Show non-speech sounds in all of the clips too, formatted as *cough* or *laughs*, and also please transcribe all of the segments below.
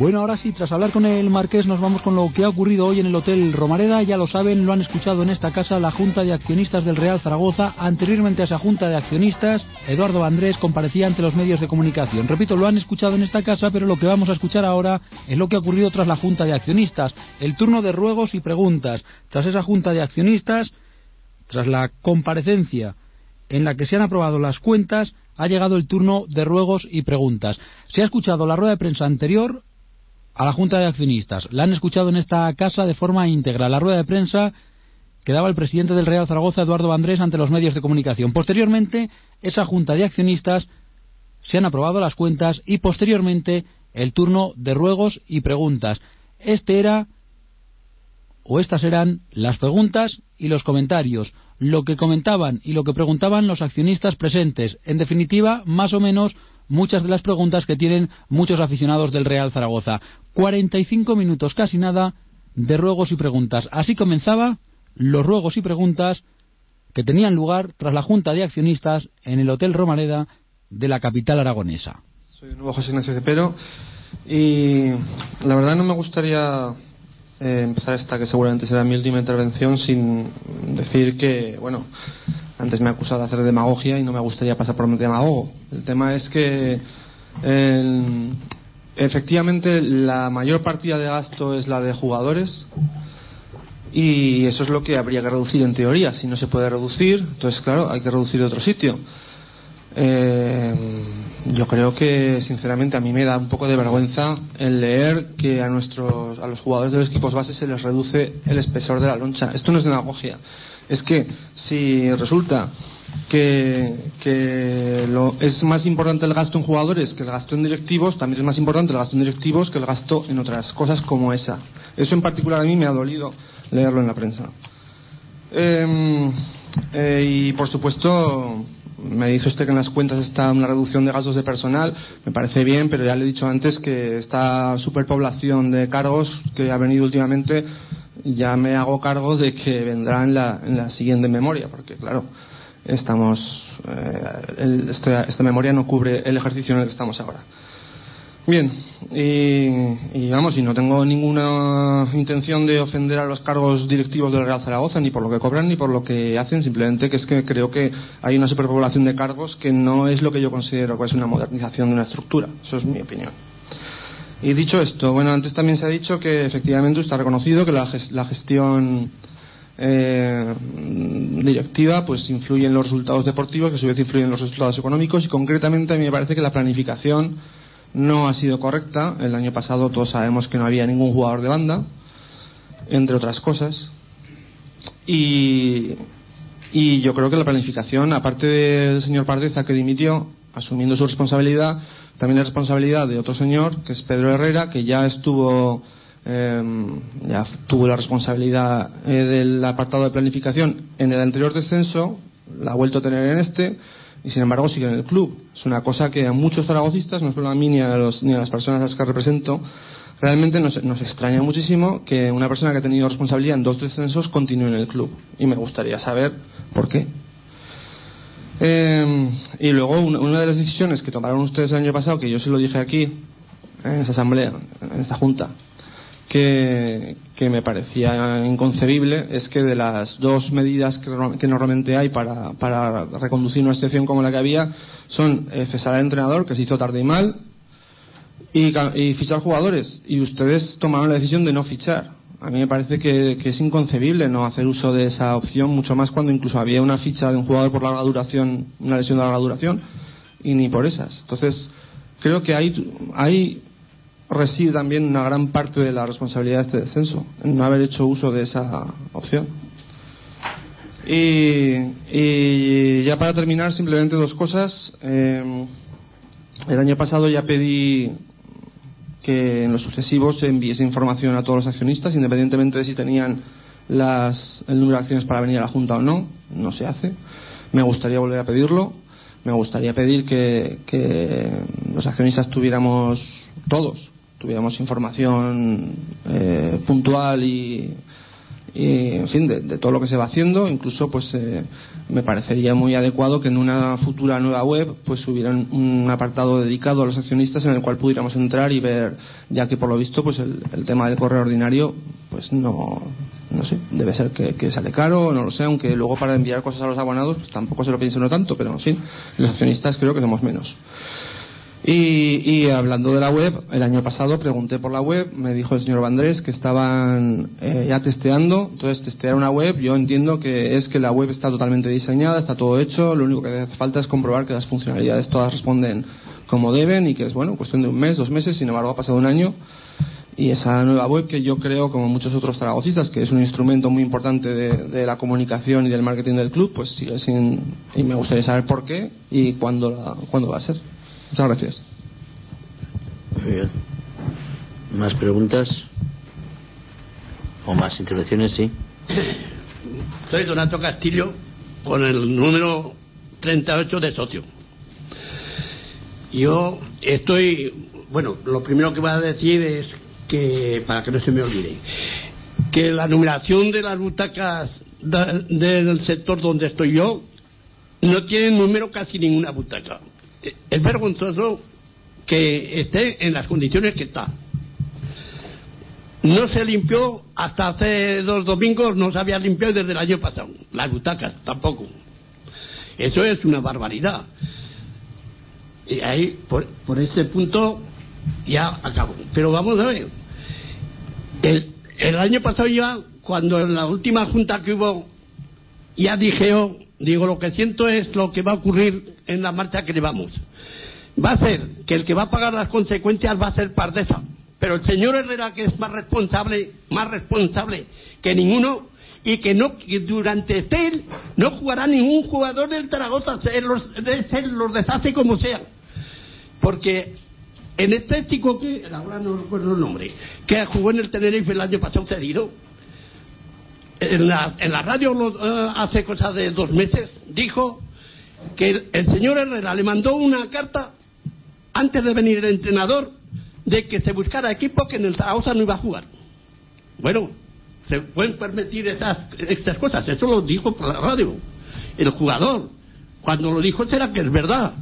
Bueno, ahora sí, tras hablar con el Marqués, nos vamos con lo que ha ocurrido hoy en el Hotel Romareda. Ya lo saben, lo han escuchado en esta casa la Junta de Accionistas del Real Zaragoza. Anteriormente a esa Junta de Accionistas, Eduardo Andrés comparecía ante los medios de comunicación. Repito, lo han escuchado en esta casa, pero lo que vamos a escuchar ahora es lo que ha ocurrido tras la Junta de Accionistas. El turno de ruegos y preguntas. Tras esa Junta de Accionistas, tras la comparecencia en la que se han aprobado las cuentas, ha llegado el turno de ruegos y preguntas. Se ha escuchado la rueda de prensa anterior a la Junta de Accionistas. La han escuchado en esta casa de forma íntegra. La rueda de prensa que daba el presidente del Real Zaragoza, Eduardo Andrés, ante los medios de comunicación. Posteriormente, esa Junta de Accionistas se han aprobado las cuentas y posteriormente el turno de ruegos y preguntas. Este era o estas eran las preguntas y los comentarios, lo que comentaban y lo que preguntaban los accionistas presentes. En definitiva, más o menos muchas de las preguntas que tienen muchos aficionados del Real Zaragoza. 45 minutos, casi nada, de ruegos y preguntas. Así comenzaba los ruegos y preguntas que tenían lugar tras la Junta de Accionistas en el Hotel Romareda de la capital aragonesa. Soy nuevo José Ignacio Cepero y la verdad no me gustaría eh, empezar esta que seguramente será mi última intervención sin decir que, bueno, antes me ha acusado de hacer demagogia y no me gustaría pasar por un demagogo. El tema es que efectivamente la mayor partida de gasto es la de jugadores y eso es lo que habría que reducir en teoría. Si no se puede reducir, entonces claro, hay que reducir de otro sitio. Eh, yo creo que sinceramente a mí me da un poco de vergüenza el leer que a nuestros a los jugadores de los equipos base se les reduce el espesor de la loncha. Esto no es demagogia. Es que si resulta que, lo, es más importante el gasto en jugadores que el gasto en directivos, también es más importante el gasto en directivos que el gasto en otras cosas como esa. Eso en particular a mí me ha dolido leerlo en la prensa. Eh, eh, y por supuesto me dice usted que en las cuentas está una reducción de gastos de personal, me parece bien, pero ya le he dicho antes que esta superpoblación de cargos que ha venido últimamente, ya me hago cargo de que vendrá en la, en la siguiente memoria, porque claro, estamos, eh, esta memoria no cubre el ejercicio en el que estamos ahora. Bien, y, vamos, y no tengo ninguna intención de ofender a los cargos directivos del Real Zaragoza, ni por lo que cobran ni por lo que hacen, simplemente que es que creo que hay una superpoblación de cargos que no es lo que yo considero que es una modernización de una estructura. Eso es mi opinión. Y dicho esto, bueno, antes también se ha dicho que efectivamente está reconocido que la, gestión eh, directiva pues influye en los resultados deportivos, que a su vez influyen en los resultados económicos y concretamente a mí me parece que la planificación no ha sido correcta. El año pasado todos sabemos que no había ningún jugador de banda, entre otras cosas. Y, y yo creo que la planificación, aparte del señor Pardeza que dimitió, asumiendo su responsabilidad, también la responsabilidad de otro señor, que es Pedro Herrera, que ya estuvo, em, ya tuvo la responsabilidad eh, del apartado de planificación en el anterior descenso, la ha vuelto a tener en este, y sin embargo sigue en el club. Es una cosa que a muchos zaragocistas, no solo a mí ni a, los, ni a las personas a las que represento, realmente nos, nos, extraña muchísimo que una persona que ha tenido responsabilidad en dos descensos continúe en el club. Y me gustaría saber por qué. Eh, y luego una, de las decisiones que tomaron ustedes el año pasado, que yo se lo dije aquí, en esa asamblea, en esta junta, que, me parecía inconcebible es que de las dos medidas que, normalmente hay para, para, reconducir una situación como la que había son eh, cesar al entrenador, que se hizo tarde y mal, y, fichar jugadores. Y ustedes tomaron la decisión de no fichar. A mí me parece que, es inconcebible no hacer uso de esa opción, mucho más cuando incluso había una ficha de un jugador por larga duración, una lesión de larga duración, y ni por esas. Entonces, creo que hay, hay reside también una gran parte de la responsabilidad de este descenso, en no haber hecho uso de esa opción. Y, ya para terminar, simplemente dos cosas. Eh, el año pasado ya pedí que en los sucesivos se enviese información a todos los accionistas, independientemente de si tenían las, el número de acciones para venir a la Junta o no. No se hace. Me gustaría volver a pedirlo. Me gustaría pedir que, que los accionistas tuviéramos todos tuviéramos información eh, puntual y, y, en fin, de, todo lo que se va haciendo. Incluso, pues, eh, me parecería muy adecuado que en una futura nueva web, pues, hubiera un apartado dedicado a los accionistas en el cual pudiéramos entrar y ver, ya que por lo visto, pues, el, tema del correo ordinario, pues, no, no sé, debe ser que, sale caro, no lo sé, aunque luego para enviar cosas a los abonados, pues, tampoco se lo piensen uno tanto, pero, en fin, los accionistas creo que somos menos. Y, hablando de la web, el año pasado pregunté por la web, me dijo el señor Vandrés que estaban eh, ya testeando. Entonces, testear una web, yo entiendo que es que la web está totalmente diseñada, está todo hecho, lo único que hace falta es comprobar que las funcionalidades todas responden como deben y que es, bueno, cuestión de un mes, dos meses, sin embargo ha pasado un año. Y esa nueva web que yo creo, como muchos otros zaragocistas, que es un instrumento muy importante de, la comunicación y del marketing del club, pues sigue sin. Y me gustaría saber por qué y cuándo, cuándo va a ser. Muchas gracias. Muy bien. ¿Más preguntas? ¿O más intervenciones? Sí. Soy Donato Castillo, con el número 38 de socio. Yo estoy. Bueno, lo primero que voy a decir es que, para que no se me olvide, que la numeración de las butacas del sector donde estoy yo no tiene número casi ninguna butaca es vergonzoso que esté en las condiciones que está. No se limpió hasta hace dos domingos, no se había limpiado desde el año pasado. Las butacas tampoco. Eso es una barbaridad. Y ahí, por, por ese punto, ya acabo. Pero vamos a ver. El, el año pasado ya, cuando en la última junta que hubo, ya dije yo Digo, lo que siento es lo que va a ocurrir en la marcha que llevamos. Va a ser que el que va a pagar las consecuencias va a ser Pardesa. Pero el señor Herrera, que es más responsable, más responsable que ninguno, y que no durante este no jugará ningún jugador del Zaragoza, se los, los deshace como sea. Porque en este chico que, ahora no recuerdo el nombre, que jugó en el Tenerife el año pasado cedido, en la, en la radio eh, hace cosa de dos meses dijo que el, señor Herrera le mandó una carta antes de venir el entrenador de que se buscara equipo que en el Zaragoza no iba a jugar. Bueno, se pueden permitir estas, cosas. Eso lo dijo por la radio. El jugador, cuando lo dijo, será que es verdad.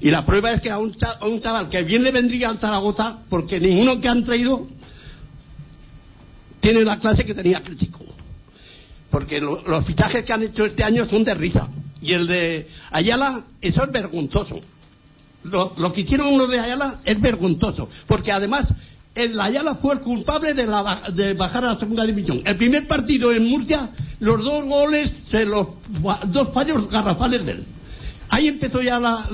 Y la prueba es que a un, a un chaval que bien le vendría al Zaragoza, porque ninguno que han traído tiene la clase que tenía crítico porque los fichajes que han hecho este año son de risa. Y el de Ayala, eso es vergonzoso. Lo, que hicieron uno de Ayala es vergonzoso, porque además el Ayala fue el culpable de, de, bajar a la segunda división. El primer partido en Murcia, los dos goles, se los, dos fallos garrafales de él. Ahí empezó ya la,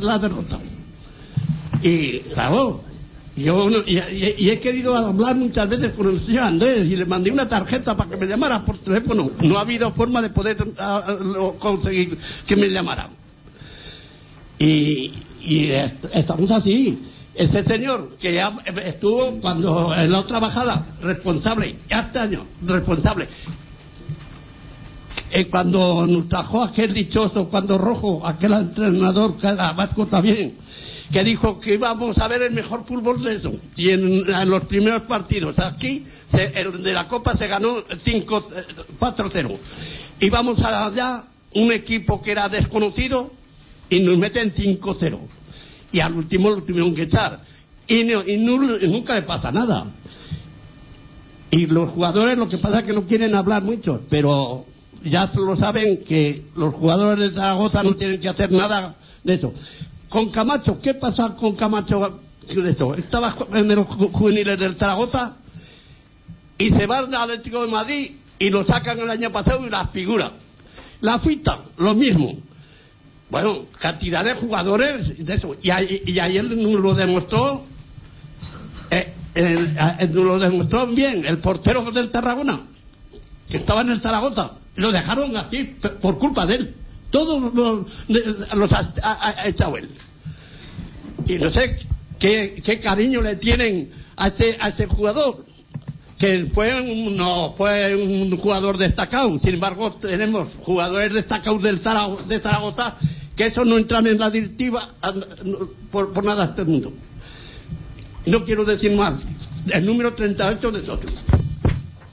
la derrota. Y claro, yo y, he querido hablar muchas veces con el señor Andrés y le mandé una tarjeta para que me llamara por teléfono. No ha habido forma de poder ah, ah, conseguir que me llamara. Y, estamos así. Ese señor que ya estuvo cuando en la otra bajada, responsable, este año, responsable. Eh, cuando nos trajo aquel dichoso, cuando Rojo, aquel entrenador que era vasco también, que dijo que íbamos a ver el mejor fútbol de eso. Y en, los primeros partidos aquí, el de la Copa se ganó 4-0. Íbamos allá un equipo que era desconocido y nos meten 5-0. Y al último lo tuvieron que echar. Y, nunca le pasa nada. Y los jugadores lo que pasa es que no quieren hablar mucho, pero ya lo saben que los jugadores de Zaragoza no tienen que hacer nada de eso. Con Camacho, ¿qué pasa con Camacho? Estaba en los juveniles del Zaragoza y se va al Atlético de Madrid y lo sacan el año pasado y la figura. La fita, lo mismo. Bueno, cantidad de jugadores de eso. Y, ayer nos lo demostró, eh, nos lo demostró bien el portero del Tarragona, que estaba en el Zaragoza. Lo dejaron así por culpa de él. Todos los, ha, echado él. Y no sé qué, cariño le tienen a ese, a ese jugador que fue un, no fue un jugador destacado. Sin embargo, tenemos jugadores destacados del de Zaragoza que eso no entran en la directiva por, por nada este mundo. No quiero decir más. El número 38 de socios.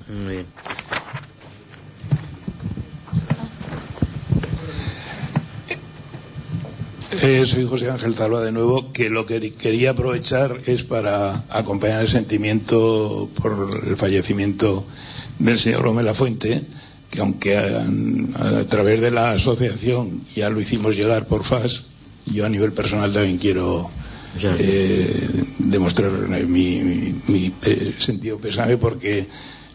Muy bien. Eh, soy José Ángel Talva de nuevo, que lo que quería aprovechar es para acompañar el sentimiento por el fallecimiento del señor Romela Fuente, que aunque a, través de la asociación ya lo hicimos llegar por FAS, yo a nivel personal también quiero eh, demostrar mi, mi, eh, sentido pesame porque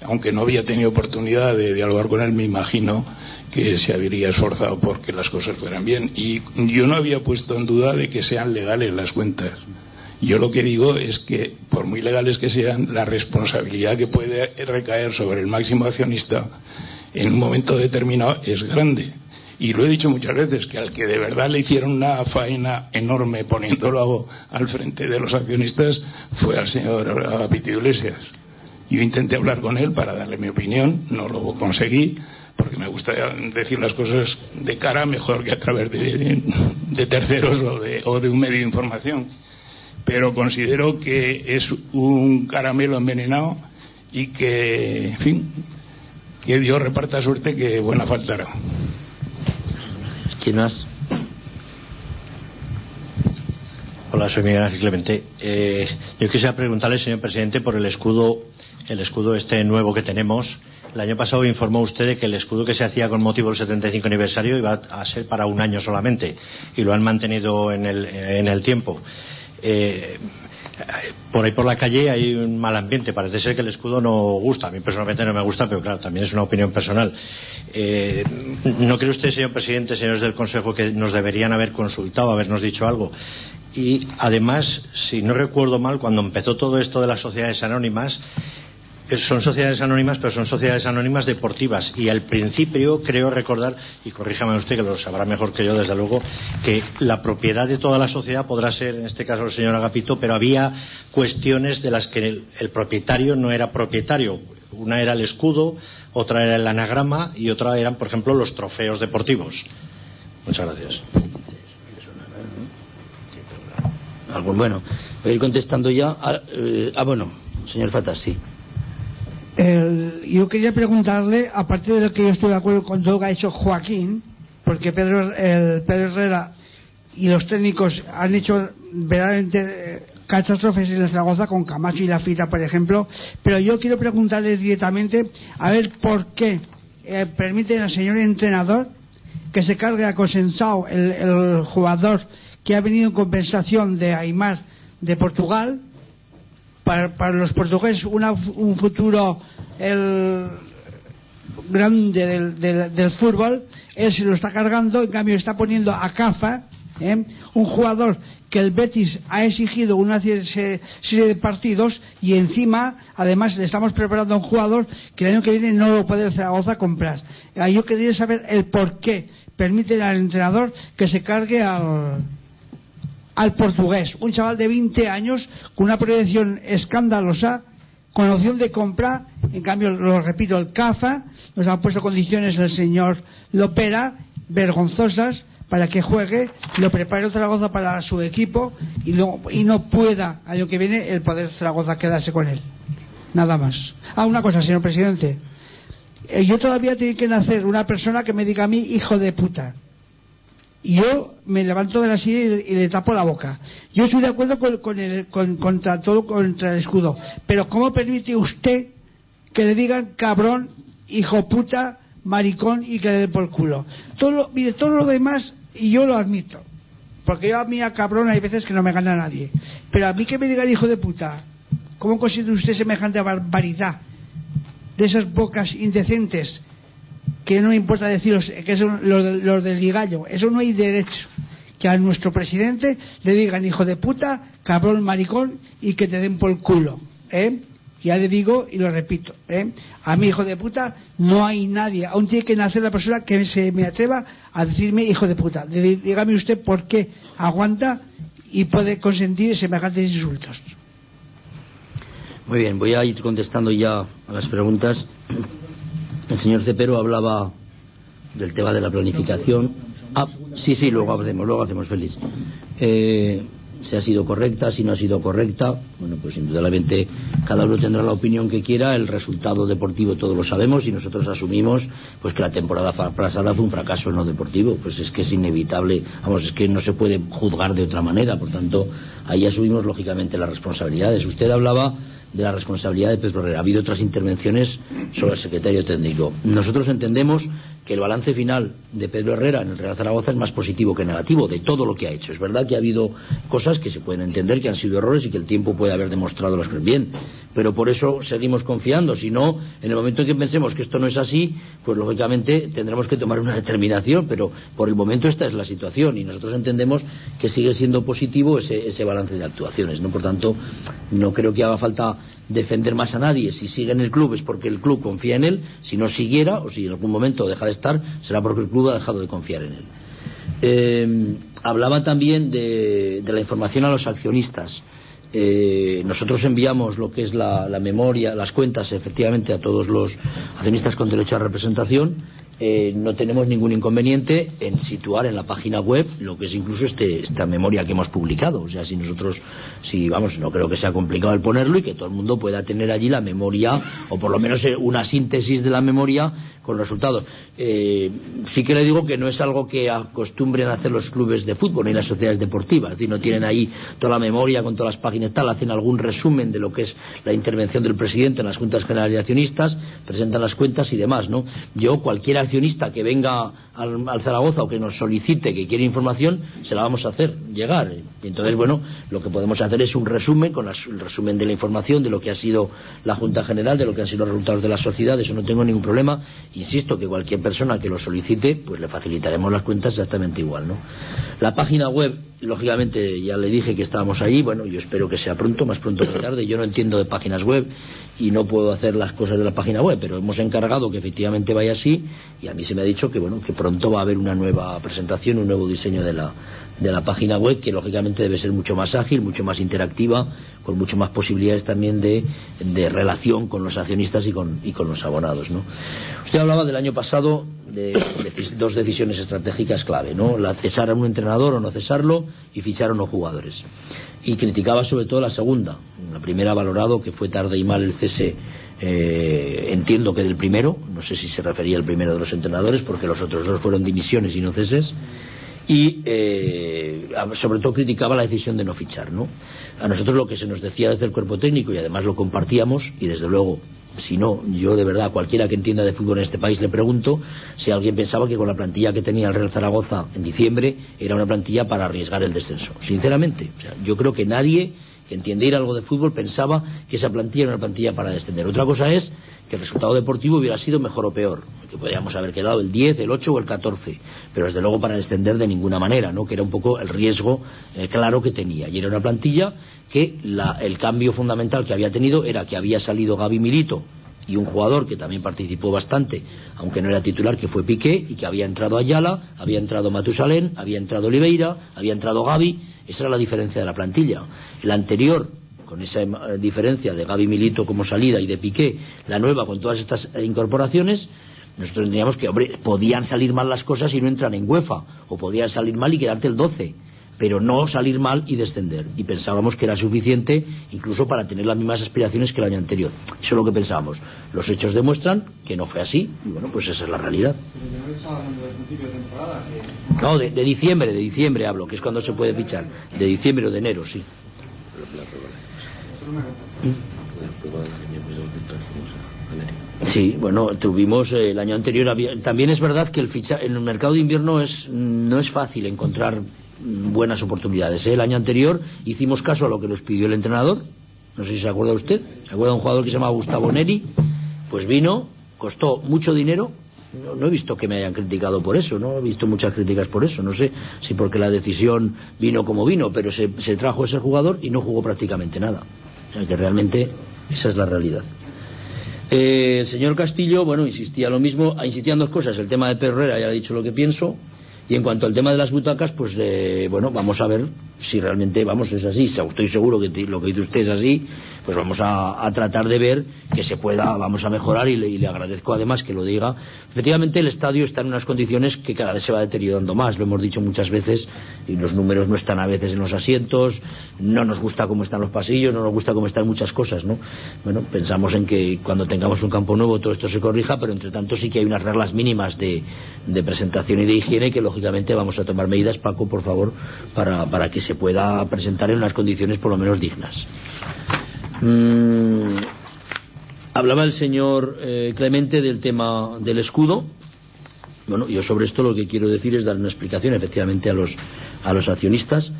aunque no había tenido oportunidad de dialogar con él, me imagino que se habría esforzado por que las cosas fueran bien. Y yo no había puesto en duda de que sean legales las cuentas. Yo lo que digo es que, por muy legales que sean, la responsabilidad que puede recaer sobre el máximo accionista en un momento determinado es grande. Y lo he dicho muchas veces, que al que de verdad le hicieron una faena enorme poniéndolo al frente de los accionistas fue al señor Agapito Iglesias. Yo intenté hablar con él para darle mi opinión, no lo conseguí, porque me gusta decir las cosas de cara mejor que a través de, terceros o de, o de un medio de información. Pero considero que es un caramelo envenenado y que, en fin, que Dios reparta suerte que buena faltará. ¿Quién más? Hola, soy Miguel Ángel Clemente. Eh, yo quisiera preguntarle, señor presidente, por el escudo, el escudo este nuevo que tenemos. El año pasado informó usted de que el escudo que se hacía con motivo del 75 aniversario iba a ser para un año solamente y lo han mantenido en el, en el tiempo. Eh, por ahí por la calle hay un mal ambiente. Parece ser que el escudo no gusta. A mí personalmente no me gusta, pero claro, también es una opinión personal. Eh, ¿No cree usted, señor presidente, señores del Consejo, que nos deberían haber consultado, habernos dicho algo? Y además, si no recuerdo mal, cuando empezó todo esto de las sociedades anónimas, son sociedades anónimas, pero son sociedades anónimas deportivas. Y al principio creo recordar, y corríjame usted que lo sabrá mejor que yo, desde luego, que la propiedad de toda la sociedad podrá ser, en este caso, el señor Agapito, pero había cuestiones de las que el, propietario no era propietario. Una era el escudo, otra era el anagrama y otra eran, por ejemplo, los trofeos deportivos. Muchas gracias. Bueno, voy a ir contestando ya. ah, eh, ah bueno, señor Fatas, sí yo quería preguntarle, aparte de lo que yo estoy de acuerdo con todo lo que ha hecho Joaquín, porque Pedro, el Pedro Herrera y los técnicos han hecho verdaderamente eh, catástrofes en el Zaragoza con Camacho y la Fita, por ejemplo, pero yo quiero preguntarle directamente a ver por qué eh, permiten al señor entrenador que se cargue a Cosensao, el, el jugador que ha venido en compensación de Aymar de Portugal, para, los portugueses un futuro el grande del, fútbol, él se lo está cargando, en cambio está poniendo a Cafa, ¿eh? un jugador que el Betis ha exigido una serie de partidos y encima, además, le estamos preparando a un jugador que el año que viene no lo puede Zaragoza comprar. Yo quería saber el por qué permite al entrenador que se cargue al, al portugués, un chaval de 20 años con una proyección escandalosa, con opción de compra, en cambio, lo repito, el CAFA nos ha puesto condiciones el señor Lopera, vergonzosas, para que juegue, lo prepare Zaragoza para su equipo y no, y no pueda, año que viene, el poder Zaragoza quedarse con él. Nada más. Ah, una cosa, señor presidente. Eh, yo todavía tengo que nacer una persona que me diga a mí, hijo de puta y yo me levanto de la silla y, le tapo la boca. Yo estoy de acuerdo con, el, contra todo contra el escudo, pero ¿cómo permite usted que le digan cabrón, hijo puta, maricón y que le den por culo? Todo mire, todo lo demás, y yo lo admito, porque yo a mí a cabrón hay veces que no me gana nadie, pero a mí que me digan hijo de puta, ¿cómo considera usted semejante barbaridad de esas bocas indecentes? Que no importa deciros que son los, del ligallo, eso no hay derecho que a nuestro presidente le digan hijo de puta, cabrón, maricón y que te den por el culo. ¿eh? Ya le digo y lo repito. ¿eh? A mi hijo de puta no hay nadie, aún tiene que nacer la persona que se me atreva a decirme hijo de puta. Dígame usted por qué aguanta y puede consentir semejantes insultos. Muy bien, voy a ir contestando ya a las preguntas. El señor Cepero hablaba del tema de la planificación. Ah, sí, sí, luego hacemos, luego hacemos feliz. Eh, si ha sido correcta, si no ha sido correcta. Bueno, pues indudablemente cada uno tendrá la opinión que quiera. El resultado deportivo todos lo sabemos y nosotros asumimos pues que la temporada pasada fue un fracaso no deportivo. Pues es que es inevitable, vamos, es que no se puede juzgar de otra manera. Por tanto, ahí asumimos lógicamente las responsabilidades. Usted hablaba de la responsabilidad de Pedro Herrera. Ha habido otras intervenciones sobre el secretario técnico. Nosotros entendemos que el balance final de Pedro Herrera en el Real Zaragoza es más positivo que negativo de todo lo que ha hecho. Es verdad que ha habido cosas que se pueden entender que han sido errores y que el tiempo puede haber demostrado las cosas bien, pero por eso seguimos confiando. Si no, en el momento en que pensemos que esto no es así, pues lógicamente tendremos que tomar una determinación, pero por el momento esta es la situación y nosotros entendemos que sigue siendo positivo ese, ese balance de actuaciones. ¿no? Por tanto, no creo que haga falta defender más a nadie. Si sigue en el club es porque el club confía en él. Si no siguiera o si en algún momento deja de estar, será porque el club ha dejado de confiar en él. Eh, hablaba también de, de, la información a los accionistas. Eh, nosotros enviamos lo que es la, la, memoria, las cuentas, efectivamente, a todos los accionistas con derecho a representación eh, no tenemos ningún inconveniente en situar en la página web lo que es incluso este, esta memoria que hemos publicado. O sea, si nosotros, si vamos, no creo que sea complicado el ponerlo y que todo el mundo pueda tener allí la memoria o por lo menos eh, una síntesis de la memoria con resultados. Eh, sí que le digo que no es algo que acostumbren a hacer los clubes de fútbol ni las sociedades deportivas. Es no tienen ahí toda la memoria con todas las páginas tal, hacen algún resumen de lo que es la intervención del presidente en las juntas generales de accionistas, presentan las cuentas y demás, ¿no? Yo, cualquier accionista que venga al, al, Zaragoza o que nos solicite que quiere información, se la vamos a hacer llegar. Entonces, bueno, lo que podemos hacer es un resumen, con las, el resumen de la información, de lo que ha sido la Junta General, de lo que han sido los resultados de la sociedad, eso no tengo ningún problema. Insisto que cualquier persona que lo solicite, pues le facilitaremos las cuentas exactamente igual, ¿no? La página web, lógicamente, ya le dije que estábamos ahí, bueno, yo espero que sea pronto, más pronto que tarde. Yo no entiendo de páginas web y no puedo hacer las cosas de la página web, pero hemos encargado que efectivamente vaya así y a mí se me ha dicho que bueno que pronto va a haber una nueva presentación, un nuevo diseño de la de la página web que lógicamente debe ser mucho más ágil, mucho más interactiva, con mucho más posibilidades también de, de relación con los accionistas y con, y con los abonados. ¿no? Usted hablaba del año pasado de, dos decisiones estratégicas clave, ¿no? La cesar a un entrenador o no cesarlo y fichar a unos jugadores. Y criticaba sobre todo la segunda. La primera valorado que fue tarde y mal el cese eh, entiendo que del primero, no sé si se refería al primero de los entrenadores, porque los otros dos fueron dimisiones y no ceses, y eh, sobre todo criticaba la decisión de no fichar. ¿no? A nosotros lo que se nos decía desde el cuerpo técnico, y además lo compartíamos, y desde luego, si no, yo de verdad, cualquiera que entienda de fútbol en este país le pregunto si alguien pensaba que con la plantilla que tenía el Real Zaragoza en diciembre era una plantilla para arriesgar el descenso. Sinceramente, o sea, yo creo que nadie que entiende ir algo de fútbol pensaba que esa plantilla era una plantilla para descender. Otra cosa es que el resultado deportivo hubiera sido mejor o peor, que podríamos haber quedado el 10, el 8 o el 14, pero desde luego para descender de ninguna manera, ¿no? que era un poco el riesgo eh, claro que tenía. Y era una plantilla que la, el cambio fundamental que había tenido era que había salido Gaby Milito y un jugador que también participó bastante, aunque no era titular, que fue Piqué, y que había entrado Ayala, había entrado Matusalén, había entrado Oliveira, había entrado Gaby, esa era la diferencia de la plantilla. El anterior, con esa diferencia de Gaby Milito como salida y de Piqué, la nueva con todas estas incorporaciones, nosotros entendíamos que, hombre, podían salir mal las cosas y no entran en UEFA, o podían salir mal y quedarte el 12 pero no salir mal y descender. Y pensábamos que era suficiente incluso para tener las mismas aspiraciones que el año anterior. Eso es lo que pensábamos. Los hechos demuestran que no fue así y bueno, pues esa es la realidad. No, de, de diciembre, de diciembre hablo, que es cuando se puede fichar. De diciembre o de enero, sí. Sí, bueno, tuvimos eh, el año anterior. Había, también es verdad que el, ficha, en el mercado de invierno es, no es fácil encontrar buenas oportunidades. ¿eh? El año anterior hicimos caso a lo que nos pidió el entrenador. No sé si se acuerda usted. ¿Se acuerda un jugador que se llama Gustavo Neri? Pues vino, costó mucho dinero. No, no, he visto que me hayan criticado por eso, no he visto muchas críticas por eso. No sé si porque la decisión vino como vino, pero se, se trajo ese jugador y no jugó prácticamente nada. O sea que realmente esa es la realidad. Eh, el señor Castillo, bueno, insistía lo mismo, insistía en dos cosas. El tema de Perrera, ya he dicho lo que pienso. Y en cuanto al tema de las butacas, pues eh, bueno, vamos a ver si realmente, vamos, es así, estoy seguro que lo que dice usted es así, pues vamos a, tratar de ver que se pueda, vamos a mejorar y le, agradezco además que lo diga. Efectivamente, el estadio está en unas condiciones que cada vez se va deteriorando más, lo hemos dicho muchas veces, y los números no están a veces en los asientos, no nos gusta cómo están los pasillos, no nos gusta cómo están muchas cosas, ¿no? Bueno, pensamos en que cuando tengamos un campo nuevo todo esto se corrija, pero entre tanto sí que hay unas reglas mínimas de, presentación y de higiene que lógicamente vamos a tomar medidas, Paco, por favor, para, que se pueda presentar en unas condiciones por lo menos dignas. Mm, hablaba el señor eh, Clemente del tema del escudo. Bueno, yo sobre esto lo que quiero decir es dar una explicación efectivamente a los, a los accionistas.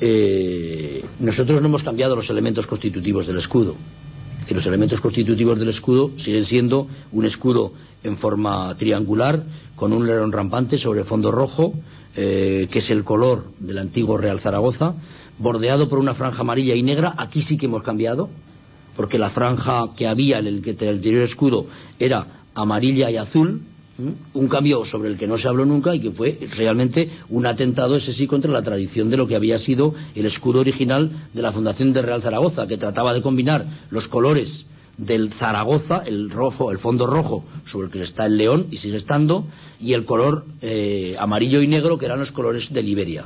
Eh, nosotros no hemos cambiado los elementos constitutivos del escudo. Y los elementos constitutivos del escudo siguen siendo un escudo en forma triangular con un león rampante sobre fondo rojo, eh, que es el color del antiguo Real Zaragoza, bordeado por una franja amarilla y negra. Aquí sí que hemos cambiado, porque la franja que había en el, el anterior escudo era amarilla y azul, un cambio sobre el que no se habló nunca y que fue realmente un atentado, ese sí, contra la tradición de lo que había sido el escudo original de la Fundación de Real Zaragoza, que trataba de combinar los colores del Zaragoza, el rojo, el fondo rojo sobre el que está el león y sigue estando, y el color eh, amarillo y negro que eran los colores de Liberia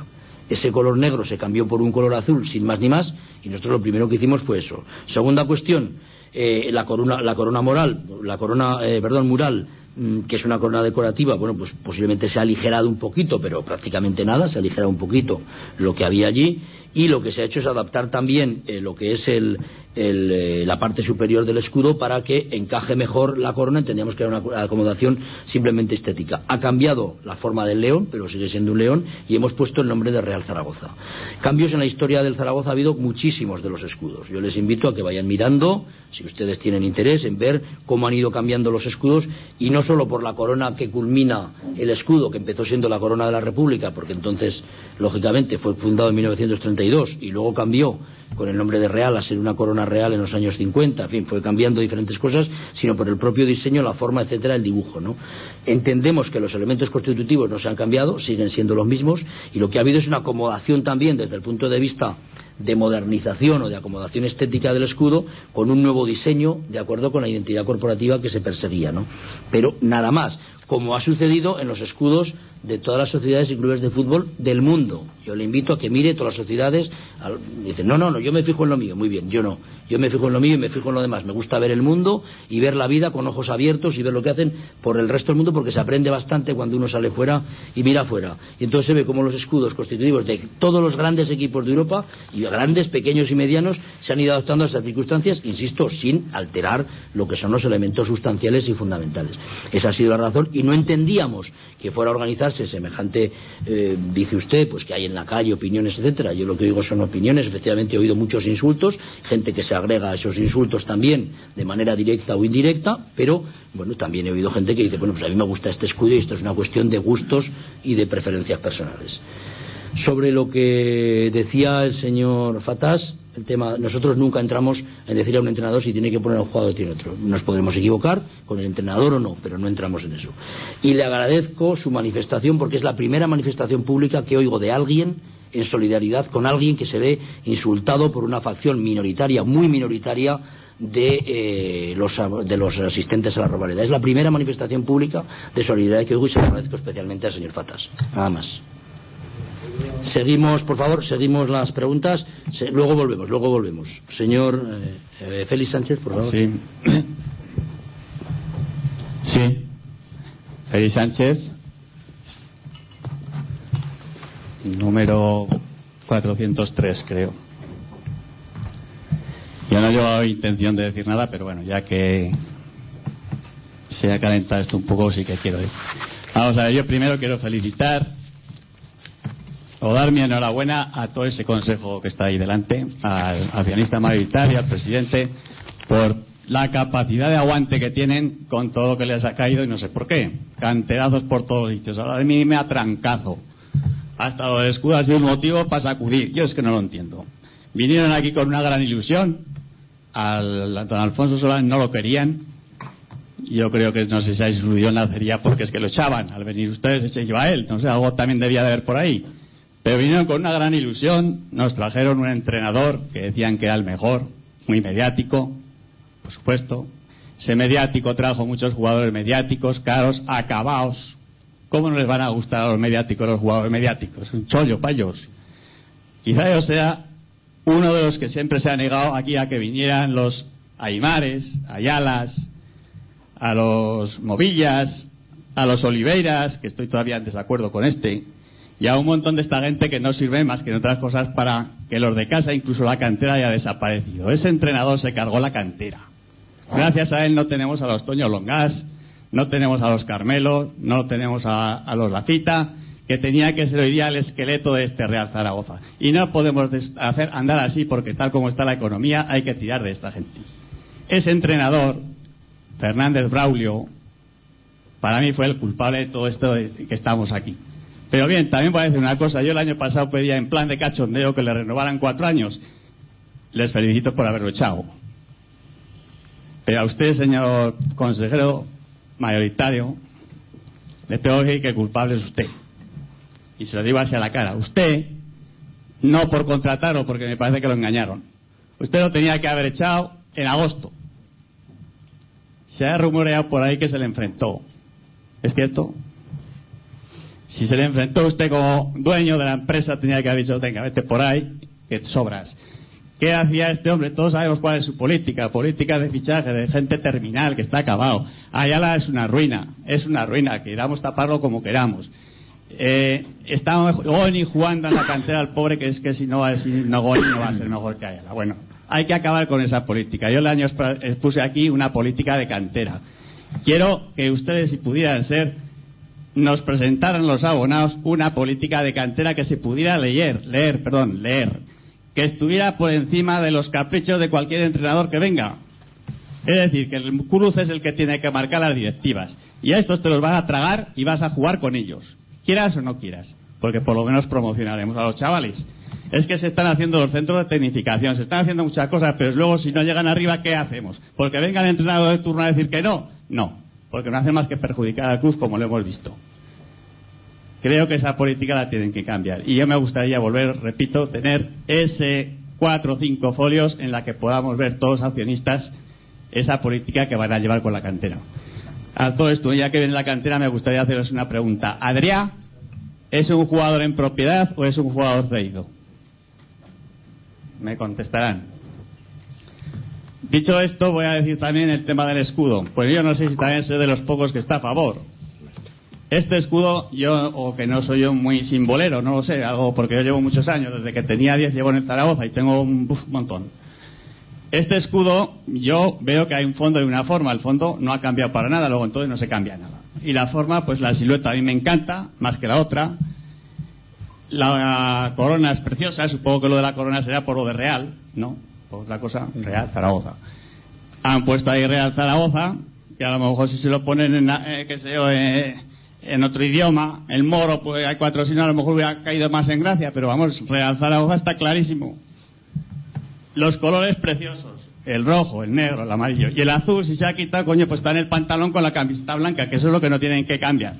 ese color negro se cambió por un color azul sin más ni más y nosotros lo primero que hicimos fue eso. Segunda cuestión, eh, la corona la corona moral, la corona eh, perdón mural mm, que es una corona decorativa, bueno, pues posiblemente se ha aligerado un poquito, pero prácticamente nada, se ha aligerado un poquito lo que había allí y lo que se ha hecho es adaptar también eh, lo que es el, eh, la parte superior del escudo para que encaje mejor la corona. Entendíamos que era una acomodación simplemente estética. Ha cambiado la forma del león, pero sigue siendo un león, y hemos puesto el nombre de Real Zaragoza. Cambios en la historia del Zaragoza ha habido muchísimos de los escudos. Yo les invito a que vayan mirando, si ustedes tienen interés, en ver cómo han ido cambiando los escudos, y no solo por la corona que culmina el escudo, que empezó siendo la corona de la República, porque entonces, lógicamente, fue fundado en 1930 y luego cambió con el nombre de Real a ser una corona real en los años 50, en fin, fue cambiando diferentes cosas, sino por el propio diseño, la forma, etcétera, el dibujo, ¿no? Entendemos que los elementos constitutivos no se han cambiado, siguen siendo los mismos, y lo que ha habido es una acomodación también desde el punto de vista de modernización o de acomodación estética del escudo con un nuevo diseño de acuerdo con la identidad corporativa que se perseguía, ¿no? Pero nada más, como ha sucedido en los escudos de todas las sociedades y clubes de fútbol del mundo. Yo le invito a que mire todas las sociedades. Dicen, no, no, no, yo me fijo en lo mío. Muy bien, yo no. Yo me fijo en lo mío y me fijo en lo demás. Me gusta ver el mundo y ver la vida con ojos abiertos y ver lo que hacen por el resto del mundo porque se aprende bastante cuando uno sale fuera y mira afuera. Y entonces se ve como los escudos constitutivos de todos los grandes equipos de Europa y grandes, pequeños y medianos se han ido adaptando a estas circunstancias, insisto, sin alterar lo que son los elementos sustanciales y fundamentales. Esa ha sido la razón y no entendíamos que fuera a organizarse semejante, eh, dice usted, pues que hay en la calle opiniones, etcétera. Yo lo que digo son opiniones, efectivamente he oído muchos insultos, gente que se agrega a esos insultos también de manera directa o indirecta, pero bueno, también he oído gente que dice, bueno, pues a mí me gusta este escudo y esto es una cuestión de gustos y de preferencias personales. Sobre lo que decía el señor Fatás, el tema, nosotros nunca entramos en decir a un entrenador si tiene que poner un jugador o tiene otro. Nos podremos equivocar con el entrenador o no, pero no entramos en eso. Y le agradezco su manifestación porque es la primera manifestación pública que oigo de alguien en solidaridad con alguien que se ve insultado por una facción minoritaria, muy minoritaria, de, eh, los, de los asistentes a la robaleda. Es la primera manifestación pública de solidaridad que oigo y se lo agradezco especialmente al señor Fatas. Nada más. Seguimos, por favor, seguimos las preguntas. luego volvemos, luego volvemos. Señor eh, eh, Félix Sánchez, por favor. Sí. Sí. Félix Sánchez. Número 403, creo. Yo no llevo intención de decir nada, pero bueno, ya que se ha calentado esto un poco, sí que quiero decir. Vamos a ver, yo primero quiero felicitar o dar mi enhorabuena a todo ese consejo que está ahí delante, al accionista mayoritario, al presidente, por la capacidad de aguante que tienen con todo lo que les ha caído y no sé por qué. Canterazos por todos los sitios. Ahora de mí me ha trancado. Hasta los escudos de un motivo para sacudir. Yo es que no lo entiendo. Vinieron aquí con una gran ilusión. Al don Alfonso Solán no lo querían. Yo creo que no sé si esa la nacería porque es que lo echaban. Al venir ustedes se lleva a él. No sé, algo también debía de haber por ahí Pero vinieron con una gran ilusión, nos trajeron un entrenador que decían que era el mejor, muy mediático, por supuesto. Ese mediático trajo muchos jugadores mediáticos, caros, acabados. ¿Cómo no les van a gustar a los mediáticos los jugadores mediáticos? Un chollo para ellos. Quizá yo sea uno de los que siempre se ha negado aquí a que vinieran los Aimares, Ayalas, a los Movillas, a los Oliveiras, que estoy todavía en desacuerdo con este, y a un montón de esta gente que no sirve más que en otras cosas para que los de casa, incluso la cantera, haya desaparecido. Ese entrenador se cargó la cantera. Gracias a él no tenemos a los Toño Longas, no tenemos a los Carmelos, no tenemos a, a los Lacita, que tenía que ser hoy día el esqueleto de este Real Zaragoza. Y no podemos hacer andar así porque tal como está la economía hay que tirar de esta gente. Ese entrenador, Fernández Braulio, para mí fue el culpable de todo esto que estamos aquí. Pero bien, también voy decir una cosa. Yo el año pasado pedía en plan de cachondeo que le renovaran cuatro años. Les felicito por haberlo echado. Pero a usted, señor consejero mayoritario, le tengo que decir que el culpable es usted. Y se lo digo hacia la cara. Usted, no por contratarlo, porque me parece que lo engañaron. Usted lo tenía que haber echado en agosto. Se ha rumoreado por ahí que se le enfrentó. ¿Es cierto? Si se le enfrentó usted como dueño de la empresa, tenía que haber dicho, venga, vete por ahí, que sobras. ¿Qué hacía este hombre? Todos sabemos cuál es su política. Política de fichaje, de gente terminal, que está acabado. Ayala es una ruina, es una ruina, queramos taparlo como queramos. Eh, estamos Goni jugando en la cantera al pobre, que es que si no, si no Goni no va a ser mejor que Ayala. Bueno, hay que acabar con esa política. Yo el año puse aquí una política de cantera. Quiero que ustedes, si pudieran ser, nos presentaran los abonados una política de cantera que se pudiera leer, leer, perdón, leer, que estuviera por encima de los caprichos de cualquier entrenador que venga. Es decir, que el cruz es el que tiene que marcar las directivas. Y a estos te los vas a tragar y vas a jugar con ellos. Quieras o no quieras. Porque por lo menos promocionaremos a los chavales. Es que se están haciendo los centros de tecnificación, se están haciendo muchas cosas, pero luego si no llegan arriba, ¿qué hacemos? Porque venga el entrenador de turno a decir que no. No porque no hace más que perjudicar a Cruz como lo hemos visto. Creo que esa política la tienen que cambiar. Y yo me gustaría volver, repito, tener ese cuatro o cinco folios en la que podamos ver todos accionistas esa política que van a llevar con la cantera. A todo esto, ya que viene la cantera, me gustaría haceros una pregunta. ¿Adrián es un jugador en propiedad o es un jugador cedido? Me contestarán. Dicho esto, voy a decir también el tema del escudo. Pues yo no sé si también soy de los pocos que está a favor. Este escudo, yo, o que no soy yo muy simbolero, no lo sé, algo porque yo llevo muchos años, desde que tenía 10 llevo en Zaragoza y tengo un montón. Este escudo, yo veo que hay un fondo y una forma. El fondo no ha cambiado para nada, luego entonces no se cambia nada. Y la forma, pues la silueta a mí me encanta, más que la otra. La corona es preciosa, supongo que lo de la corona será por lo de real, ¿no? Otra cosa, Real Zaragoza. Han puesto ahí Real Zaragoza, que a lo mejor si se lo ponen en, eh, eh, en otro idioma, el moro, pues hay cuatro signos, a lo mejor hubiera caído más en gracia, pero vamos, Real Zaragoza está clarísimo. Los colores preciosos, el rojo, el negro, el amarillo. Y el azul, si se ha quitado, coño, pues está en el pantalón con la camiseta blanca, que eso es lo que no tienen que cambiar.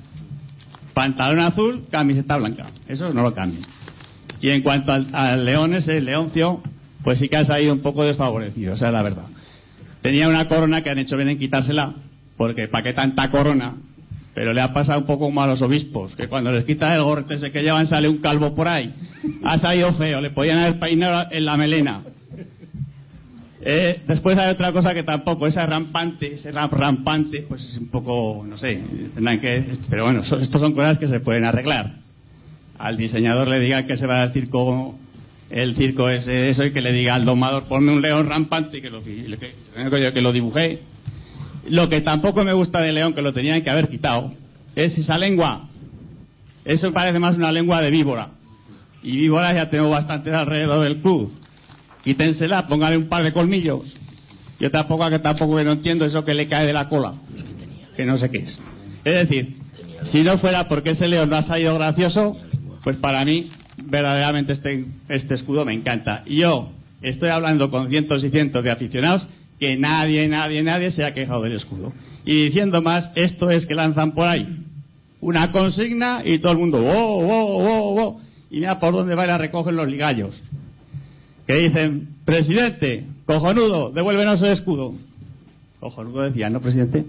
Pantalón azul, camiseta blanca. Eso no lo cambian. Y en cuanto al, al león ese, leoncio, pues sí que ha salido un poco desfavorecido, o sea, la verdad. Tenía una corona que han hecho bien en quitársela, porque ¿para qué tanta corona? Pero le ha pasado un poco como a los obispos, que cuando les quitan el gorte ese que llevan sale un calvo por ahí. Ha salido feo, le podían haber peinado en la melena. Eh, después hay otra cosa que tampoco, esa rampante, ese rampante, pues es un poco, no sé, tendrán que, pero bueno, estos son cosas que se pueden arreglar. Al diseñador le diga que se va a decir como el circo es eso y que le diga al domador ponme un león rampante y que lo, que, lo dibujé. Lo que tampoco me gusta de león, que lo tenían que haber quitado, es esa lengua. Eso parece más una lengua de víbora. Y víbora ya tengo bastante alrededor del club. Quítensela, póngale un par de colmillos. Yo tampoco, que tampoco que no entiendo eso que le cae de la cola. Que no sé qué es. Es decir, si no fuera porque ese león no ha salido gracioso, pues para mí verdaderamente este, este escudo me encanta. Yo estoy hablando con cientos y cientos de aficionados que nadie, nadie, nadie se ha quejado del escudo. Y diciendo más, esto es que lanzan por ahí una consigna y todo el mundo, wow, wow, wow, wow. y mira por dónde va y la recogen los ligallos. Que dicen, presidente, cojonudo, devuélvenos el escudo. Cojonudo decía, ¿no, presidente?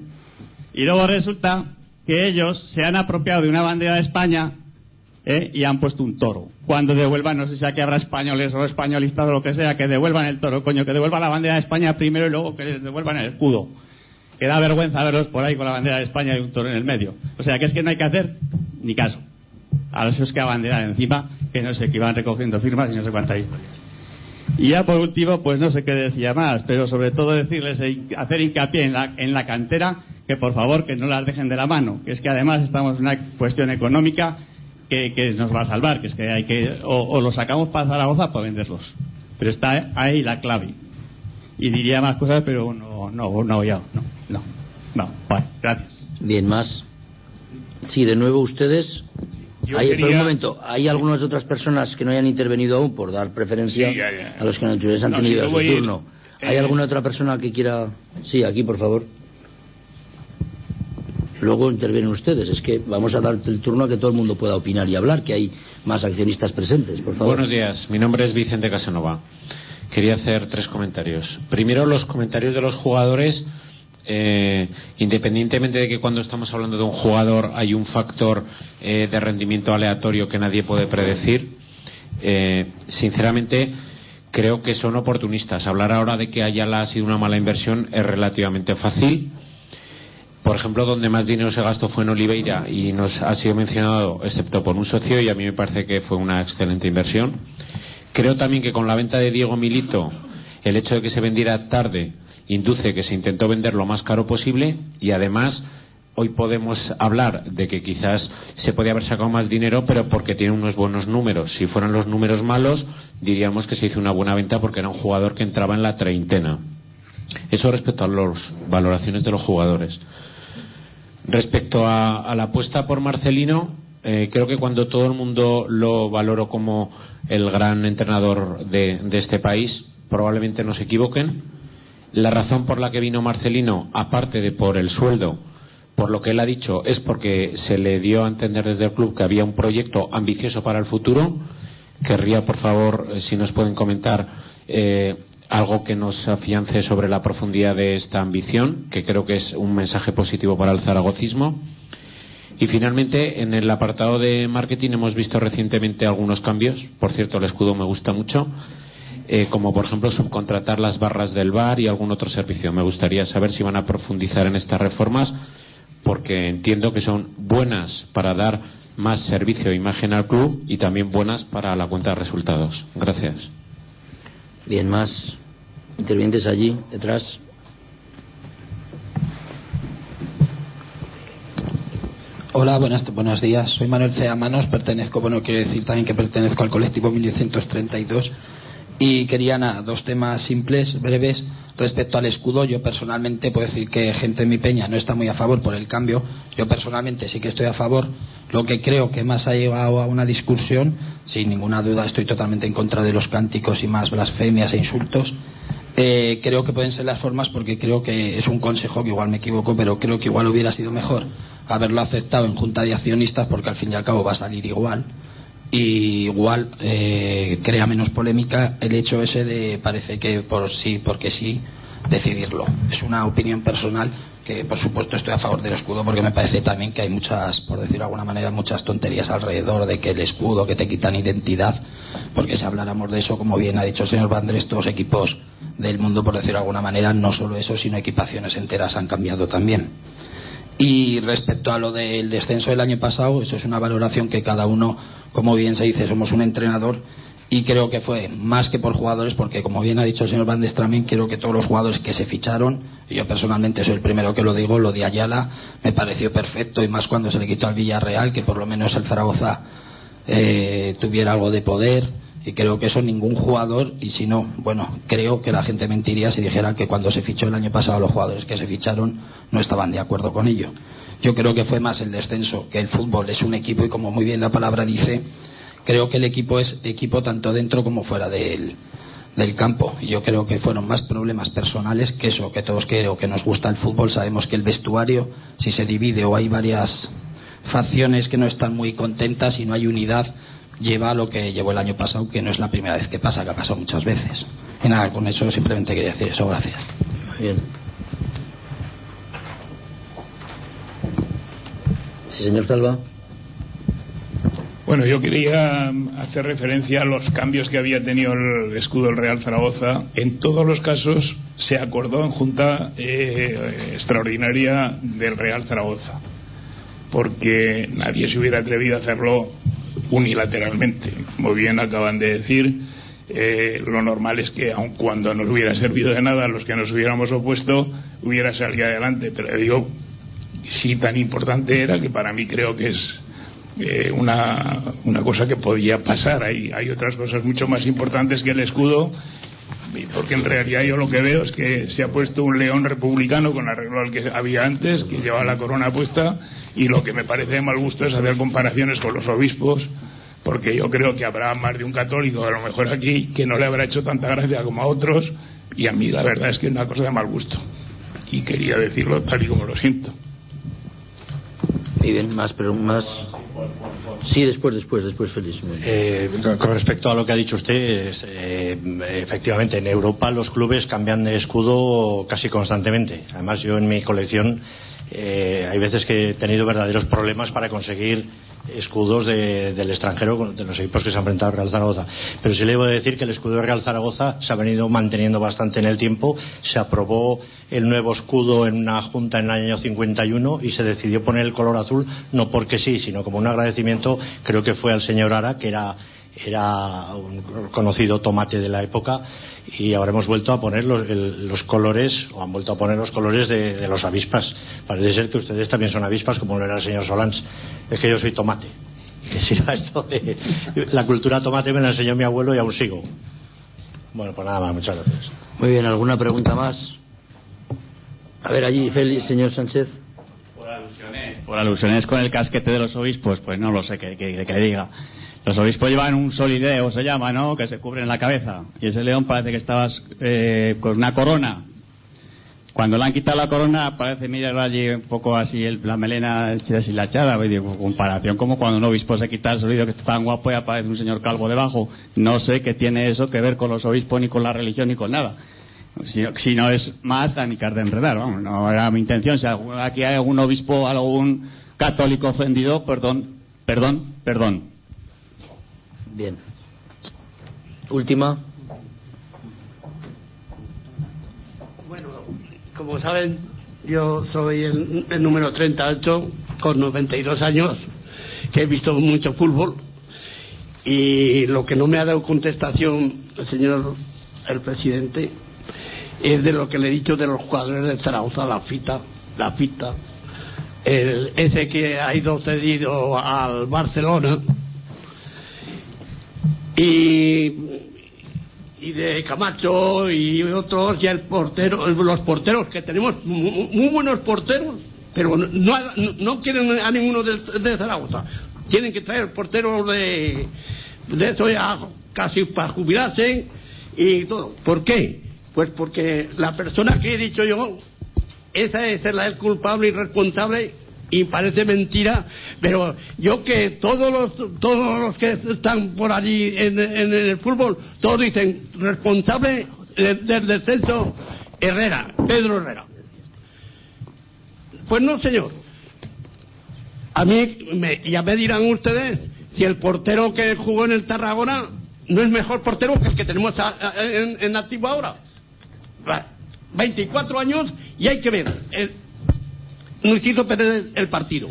Y luego resulta que ellos se han apropiado de una bandera de España ¿eh? y han puesto un toro. Cuando devuelvan, no sé si aquí habrá españoles o españolistas o lo que sea, que devuelvan el toro, coño, que devuelvan la bandera de España primero y luego que les devuelvan el escudo. Que da vergüenza verlos por ahí con la bandera de España y un toro en el medio. O sea, que es que no hay que hacer ni caso. A los que bandera encima, que no sé, que iban recogiendo firmas y no sé cuántas historias. Y ya por último, pues no sé qué decía más, pero sobre todo decirles, hacer hincapié en la, en la cantera, que por favor que no las dejen de la mano, que es que además estamos en una cuestión económica que, nos va a salvar, que es que hay que o, los sacamos para Zaragoza para venderlos. Pero está ahí la clave. Y diría más cosas, pero no, no, no, ya, no, no. No, vale, gracias. Bien, más. Sí, de nuevo ustedes. hay, un momento, ¿hay algunas otras personas que no hayan intervenido aún por dar preferencia a los que no han tenido su turno? ¿Hay eh, alguna otra persona que quiera.? Sí, aquí, por favor luego intervienen ustedes. Es que vamos a dar el turno a que todo el mundo pueda opinar y hablar, que hay más accionistas presentes. Por favor. Buenos días. Mi nombre es Vicente Casanova. Quería hacer tres comentarios. Primero, los comentarios de los jugadores. Eh, independientemente de que cuando estamos hablando de un jugador hay un factor eh, de rendimiento aleatorio que nadie puede predecir, eh, sinceramente creo que son oportunistas. Hablar ahora de que Ayala ha sido una mala inversión es relativamente fácil por ejemplo, donde más dinero se gastó fue en Oliveira y nos ha sido mencionado, excepto por un socio, y a mí me parece que fue una excelente inversión. Creo también que con la venta de Diego Milito, el hecho de que se vendiera tarde induce que se intentó vender lo más caro posible y además hoy podemos hablar de que quizás se podía haber sacado más dinero, pero porque tiene unos buenos números. Si fueran los números malos, diríamos que se hizo una buena venta porque era un jugador que entraba en la treintena. Eso respecto a las valoraciones de los jugadores. Respecto a, la apuesta por Marcelino, eh, creo que cuando todo el mundo lo valoró como el gran entrenador de, este país, probablemente no se equivoquen. La razón por la que vino Marcelino, aparte de por el sueldo, por lo que él ha dicho, es porque se le dio a entender desde el club que había un proyecto ambicioso para el futuro. Querría, por favor, eh, si nos pueden comentar eh, algo que nos afiance sobre la profundidad de esta ambición, que creo que es un mensaje positivo para el zaragocismo. Y finalmente, en el apartado de marketing hemos visto recientemente algunos cambios. Por cierto, el escudo me gusta mucho. Eh, como por ejemplo subcontratar las barras del bar y algún otro servicio. Me gustaría saber si van a profundizar en estas reformas porque entiendo que son buenas para dar más servicio e imagen al club y también buenas para la cuenta de resultados. Gracias. Bien, más intervinientes allí, detrás. Hola, buenas, buenos días. Soy Manuel Cea Manos, pertenezco, bueno, quiero decir también que pertenezco al colectivo 1932 y quería nada, dos temas simples, breves. Respecto al escudo, yo personalmente puedo decir que gente en mi peña no está muy a favor por el cambio. Yo personalmente sí que estoy a favor. Lo que creo que más ha llevado a una discusión, sin ninguna duda estoy totalmente en contra de los cánticos y más blasfemias e insultos. Eh, creo que pueden ser las formas porque creo que es un consejo que igual me equivoco, pero creo que igual hubiera sido mejor haberlo aceptado en junta de accionistas porque al fin y al cabo va a salir igual y igual eh, crea menos polémica el hecho ese de parece que por sí, porque sí, decidirlo. Es una opinión personal que por supuesto estoy a favor del escudo porque me parece también que hay muchas, por decirlo de alguna manera, muchas tonterías alrededor de que el escudo, que te quitan identidad, porque si habláramos de eso, como bien ha dicho el señor Vandres, todos equipos del mundo, por decirlo de alguna manera, no solo eso, sino equipaciones enteras han cambiado también. Y respecto a lo del descenso del año pasado, eso es una valoración que cada uno, como bien se dice, somos un entrenador y creo que fue más que por jugadores, porque como bien ha dicho el señor Van también creo que todos los jugadores que se ficharon, yo personalmente soy el primero que lo digo, lo de Ayala me pareció perfecto y más cuando se le quitó al Villarreal, que por lo menos el Zaragoza eh, tuviera algo de poder y creo que eso ningún jugador y si no bueno creo que la gente mentiría si dijera que cuando se fichó el año pasado los jugadores que se ficharon no estaban de acuerdo con ello. Yo creo que fue más el descenso que el fútbol es un equipo y como muy bien la palabra dice creo que el equipo es equipo tanto dentro como fuera del, del campo yo creo que fueron más problemas personales que eso que todos creo que nos gusta el fútbol sabemos que el vestuario si se divide o hay varias facciones que no están muy contentas y no hay unidad lleva a lo que llevó el año pasado, que no es la primera vez que pasa, que ha pasado muchas veces. Y nada, con eso simplemente quería decir eso. Gracias. Bien. Sí, señor Salva. Bueno, yo quería hacer referencia a los cambios que había tenido el escudo del Real Zaragoza. En todos los casos se acordó en Junta eh, Extraordinaria del Real Zaragoza, porque nadie se hubiera atrevido a hacerlo unilateralmente. Como bien acaban de decir, eh, lo normal es que, aun cuando nos hubiera servido de nada, los que nos hubiéramos opuesto, hubiera salido adelante. Pero digo, sí tan importante era que para mí creo que es eh, una, una cosa que podía pasar. Hay, hay otras cosas mucho más importantes que el escudo, porque en realidad yo lo que veo es que se ha puesto un león republicano con arreglo al que había antes, que lleva la corona puesta, y lo que me parece de mal gusto es hacer comparaciones con los obispos, porque yo creo que habrá más de un católico, a lo mejor aquí, que no le habrá hecho tanta gracia como a otros, y a mí la verdad es que es una cosa de mal gusto. Y quería decirlo tal y como lo siento. Muy bien, más, pero más. Sí, después, después, después, feliz. Eh, con respecto a lo que ha dicho usted, eh, efectivamente, en Europa los clubes cambian de escudo casi constantemente. Además, yo en mi colección eh, hay veces que he tenido verdaderos problemas para conseguir escudos de- del extranjero de los equipos que se han enfrentado al Real Zaragoza. Pero sí le debo decir que el escudo de Real Zaragoza se ha venido manteniendo bastante en el tiempo. Se aprobó el nuevo escudo en una junta en el año 51 y se decidió poner el color azul no porque sí, sino como un agradecimiento, creo que fue al señor Ara, que era era un conocido tomate de la época y ahora hemos vuelto a poner los, el- los colores o han vuelto a poner los colores de, de los avispas parece ser que ustedes también son avispas como lo era el señor Solans es que yo soy tomate *laughs* que sirva esto de la cultura tomate me la enseñó mi abuelo y aún sigo bueno pues nada más muchas gracias Muy bien, ¿alguna pregunta más? A ver, allí, Félix, señor Sánchez. Por alusiones con el casquete de los obispos, pues no lo sé que, que, que diga. Los obispos llevan un solideo, se llama, ¿no? Que se cubre en la cabeza. Y ese león parece que estaba eh, con una corona. Cuando le han quitado la corona, parece mirar allí un poco así el- la melena deshilachada. Pues comparación como cuando un obispo se quita el solido que está tan guapo y aparece un señor calvo debajo. No sé qué tiene eso que ver con los obispos, ni con la religión, ni con nada. Si, si no es más, a ni de enredar, no era mi intención. Si aquí hay algún obispo, algún católico ofendido, perdón, perdón, perdón. Bien. Última. Como saben, yo soy el, el número 38, con 92 años, que he visto mucho fútbol. Y lo que no me ha dado contestación el señor el presidente es de lo que le he dicho de los jugadores de Zaragoza, la fita, la fita. El, ese que ha ido cedido al Barcelona. Y y de Camacho y otros y el portero los porteros que tenemos mu- muy, buenos porteros pero no, no, quieren a ninguno de, de Zaragoza tienen que traer porteros de de eso ya casi para jubilarse y todo ¿por qué? pues porque la persona que he dicho yo esa es la el culpable y responsable y parece mentira, pero yo que todos los todos los que están por allí en, el fútbol, todos dicen responsable de- del descenso Herrera, Pedro Herrera. Pues no, señor. A mí me- ya me dirán ustedes si el portero que jugó en el Tarragona no es mejor portero que el que tenemos en, en activo ahora. Va, 24 años y hay que ver. El, Luisito Pérez el partido.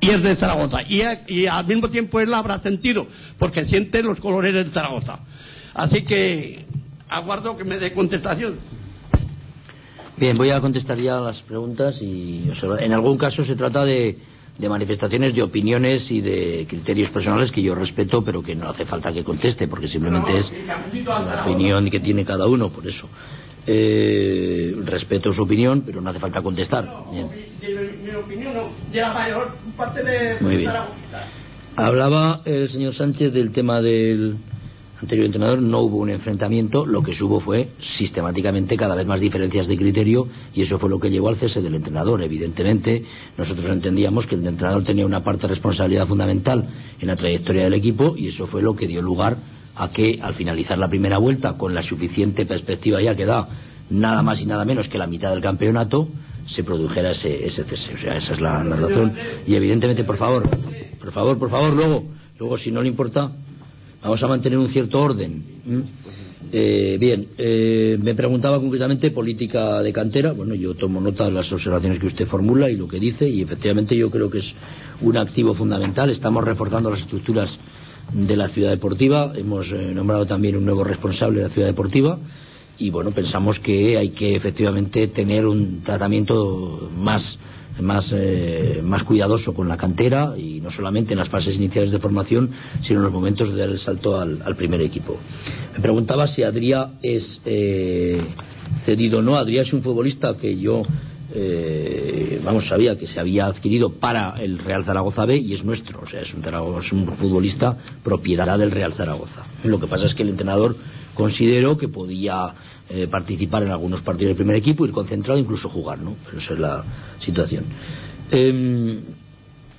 Y es de Zaragoza. Y, y al mismo tiempo él habrá sentido, porque siente los colores de Zaragoza. Así que aguardo que me dé contestación. Bien, voy a contestar ya las preguntas y observar- en algún caso se trata de, de manifestaciones de opiniones y de criterios personales que yo respeto, pero que no hace falta que conteste, porque simplemente es la opinión que tiene cada uno, por eso. Eh, respeto su opinión, pero no hace falta contestar. Bien. Mi, opinión no, de la mayor parte de Muy bien. Hablaba el señor Sánchez del tema del anterior entrenador no hubo un enfrentamiento, lo que hubo fue sistemáticamente cada vez más diferencias de criterio y eso fue lo que llevó al cese del entrenador. Evidentemente, nosotros entendíamos que el entrenador tenía una parte de responsabilidad fundamental en la trayectoria del equipo y eso fue lo que dio lugar a que al finalizar la primera vuelta, con la suficiente perspectiva ya que da nada más y nada menos que la mitad del campeonato, se produjera ese, ese cese. O sea, esa es la, la razón. Y evidentemente, por favor, por favor, por favor, luego, luego si no le importa, vamos a mantener un cierto orden. ¿m? Eh, bien, eh, me preguntaba concretamente política de cantera. Bueno, yo tomo nota de las observaciones que usted formula y lo que dice, y efectivamente yo creo que es un activo fundamental. Estamos reforzando las estructuras de la ciudad deportiva. Hemos eh, nombrado también un nuevo responsable de la ciudad deportiva y bueno, pensamos que hay que efectivamente tener un tratamiento más más, eh, más cuidadoso con la cantera y no solamente en las fases iniciales de formación, sino en los momentos de dar el salto al, al primer equipo. Me preguntaba si Adrià es eh, cedido o no. Adrià es un futbolista que yo eh, vamos, sabía que se había adquirido para el Real Zaragoza B y es nuestro, o sea, es un, es un futbolista propiedad del Real Zaragoza. Lo que pasa es que el entrenador consideró que podía eh, participar en algunos partidos del primer equipo, ir concentrado, incluso jugar, ¿no? Esa es la situación. Eh,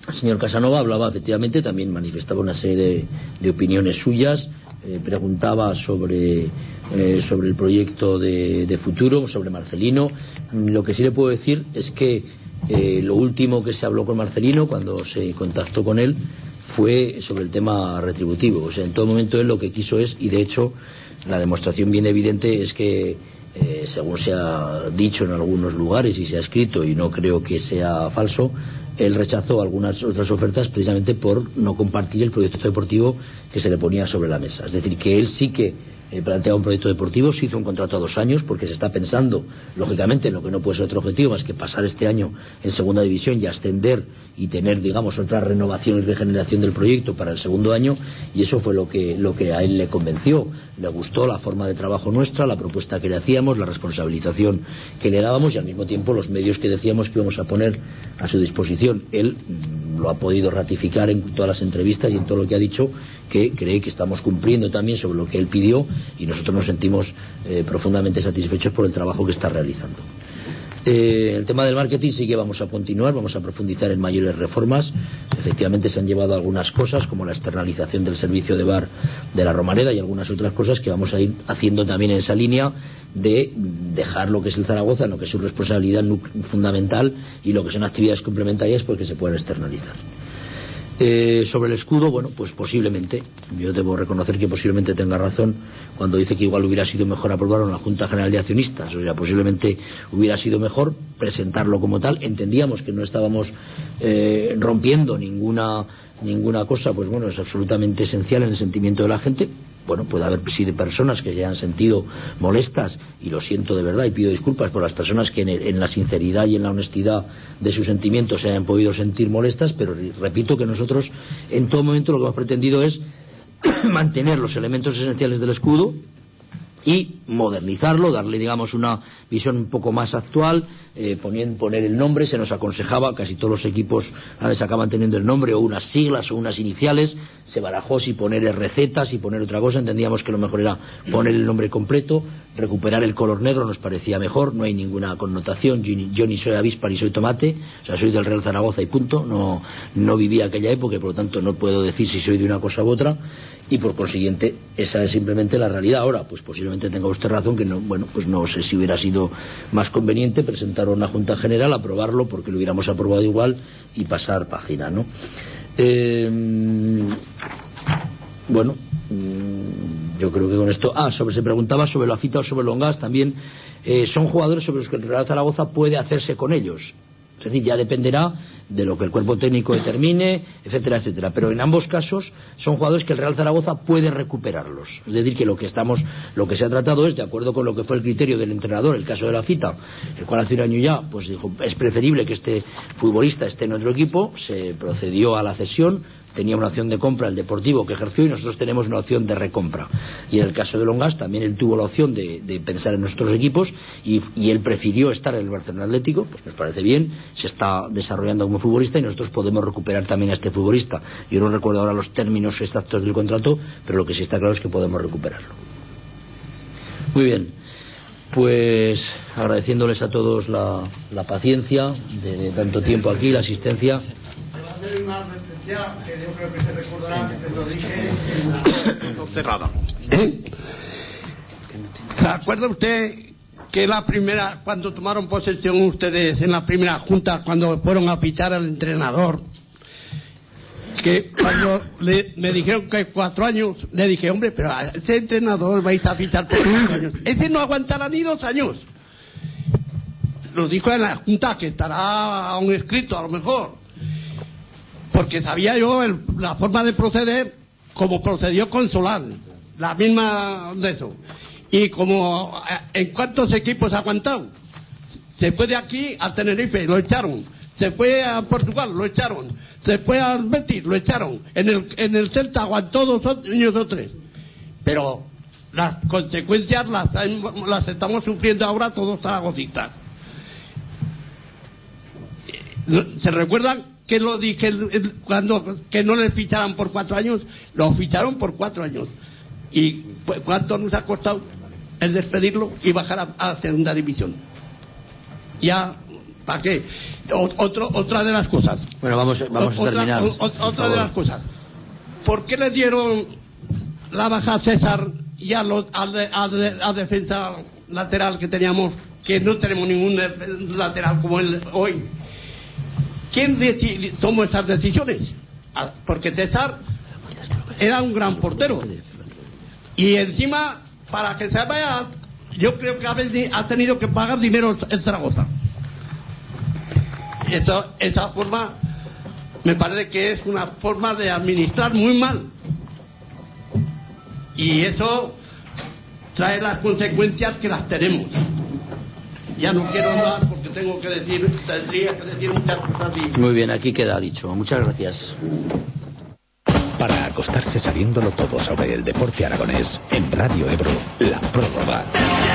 el señor Casanova hablaba efectivamente, también manifestaba una serie de opiniones suyas, eh, preguntaba sobre, eh, sobre el proyecto de, de, futuro, sobre Marcelino. Lo que sí le puedo decir es que eh, lo último que se habló con Marcelino, cuando se contactó con él, fue sobre el tema retributivo. O sea, en todo momento él lo que quiso es, y de hecho la demostración bien evidente es que según se ha dicho en algunos lugares y se ha escrito y no creo que sea falso él rechazó algunas otras ofertas precisamente por no compartir el proyecto deportivo que se le ponía sobre la mesa. Es decir que él sí que eh, planteaba un proyecto deportivo, se hizo un contrato a dos años porque se está pensando, lógicamente, en lo que no puede ser otro objetivo más que pasar este año en segunda división y ascender y tener, digamos, otra renovación y regeneración del proyecto para el segundo año y eso fue lo que, lo que a él le convenció. Le gustó la forma de trabajo nuestra, la propuesta que le hacíamos, la responsabilización que le dábamos y al mismo tiempo los medios que decíamos que íbamos a poner a su disposición. Él mm, lo ha podido ratificar en todas las entrevistas y en todo lo que ha dicho que cree que estamos cumpliendo también sobre lo que él pidió y nosotros nos sentimos eh, profundamente satisfechos por el trabajo que está realizando. Eh, el tema del marketing sí que vamos a continuar, vamos a profundizar en mayores reformas. Efectivamente se han llevado algunas cosas como la externalización del servicio de bar de la Romareda y algunas otras cosas que vamos a ir haciendo también en esa línea de dejar lo que es el Zaragoza, lo que es su responsabilidad fundamental y lo que son actividades complementarias pues que se pueden externalizar. Eh, sobre el escudo, bueno, pues posiblemente, yo debo reconocer que posiblemente tenga razón cuando dice que igual hubiera sido mejor aprobarlo en la Junta General de Accionistas, o sea, posiblemente hubiera sido mejor presentarlo como tal. Entendíamos que no estábamos eh, rompiendo ninguna ninguna cosa, pues bueno, es absolutamente esencial en el sentimiento de la gente. Bueno, puede haber sido personas que se hayan sentido molestas y lo siento de verdad y pido disculpas por las personas que en, en la sinceridad y en la honestidad de sus sentimientos se hayan podido sentir molestas, pero repito que nosotros en todo momento lo que hemos pretendido es *clears throat* mantener los elementos esenciales del escudo y modernizarlo, darle, digamos, una visión un poco más actual, eh, poner, poner el nombre, se nos aconsejaba, casi todos los equipos a veces acaban teniendo el nombre o unas siglas o unas iniciales, se barajó si poner recetas y poner otra cosa, entendíamos que lo mejor era poner el nombre completo, recuperar el color negro nos parecía mejor, no hay ninguna connotación, yo ni, yo ni soy avispa ni soy tomate, o sea, soy del Real Zaragoza y punto, no, no viví aquella época y por lo tanto no puedo decir si soy de una cosa u otra y por consiguiente esa es simplemente la realidad ahora, pues posiblemente tenga usted razón que no, bueno, pues no sé si hubiera sido más conveniente presentar una Junta General, aprobarlo porque lo hubiéramos aprobado igual y pasar página, ¿no? Eh, bueno, yo creo que con esto. Ah, sobre se preguntaba sobre la fita o sobre Longas también. Eh, son jugadores sobre los que el Real Zaragoza puede hacerse con ellos. Es decir, ya dependerá de lo que el cuerpo técnico determine, etcétera, etcétera. Pero en ambos casos son jugadores que el Real Zaragoza puede recuperarlos. Es decir, que lo que estamos, lo que se ha tratado es, de acuerdo con lo que fue el criterio del entrenador, el caso de la cita, el cual hace un año ya, pues dijo, es preferible que este futbolista esté en otro equipo, se procedió a la cesión, tenía una opción de compra el Deportivo que ejerció y nosotros tenemos una opción de recompra. Y en el caso de Longas también él tuvo la opción de, de pensar en nuestros equipos y, y, él prefirió estar en el Barcelona Atlético, pues nos parece bien, se está desarrollando como futbolista y nosotros podemos recuperar también a este futbolista. Yo no recuerdo ahora los términos exactos del contrato, pero lo que sí está claro es que podemos recuperarlo. Muy bien. Pues agradeciéndoles a todos la, la paciencia de, de, tanto tiempo aquí, la asistencia. Referencia que yo creo que se recordará que lo dije en la cerrada. ¿Eh? ¿Se acuerda usted que la primera, cuando tomaron posesión ustedes en la primera junta, cuando fueron a pitar al entrenador, que cuando le, me dijeron que cuatro años, le dije, hombre, pero a ese entrenador vais a fichar por cuatro años. Ese no aguantará ni dos años. Lo dijo en la junta, que estará un escrito a lo mejor. Porque sabía yo el, la forma de proceder como procedió con Solán. La misma de eso. Y como, ¿en cuántos equipos ha aguantado? Se fue de aquí a Tenerife, lo echaron se fue a Portugal, lo echaron, se fue al Betis, lo echaron, en el, en el Celta aguantó dos años o tres. Pero las consecuencias las, las estamos sufriendo ahora todos zaragocistas. ¿Se recuerdan que lo dije cuando que no les ficharan por cuatro años? Lo ficharon por cuatro años. ¿Y cuánto nos ha costado el despedirlo y bajar a, a segunda división? Ya ¿Para qué? Otro, otra de las cosas. Bueno, vamos, vamos a terminar. Otra, otra de las cosas. ¿Por qué le dieron la baja a César y a, lo, a, a, a, defensa lateral que teníamos, que no tenemos ningún lateral como él hoy? ¿Quién tomó estas decisiones? Porque César era un gran portero. Y encima, para que se vaya, yo creo que ha tenido que pagar dinero en Zaragoza esa, esa forma me parece que es una forma de administrar muy mal. Y eso trae las consecuencias que las tenemos. Ya no quiero hablar tengo que decir, tendría que decir muchas cosas. Y... Muy bien, aquí queda dicho. Muchas gracias. Para acostarse sabiéndolo todo sobre el deporte aragonés, en Radio Ebro, la prórroga.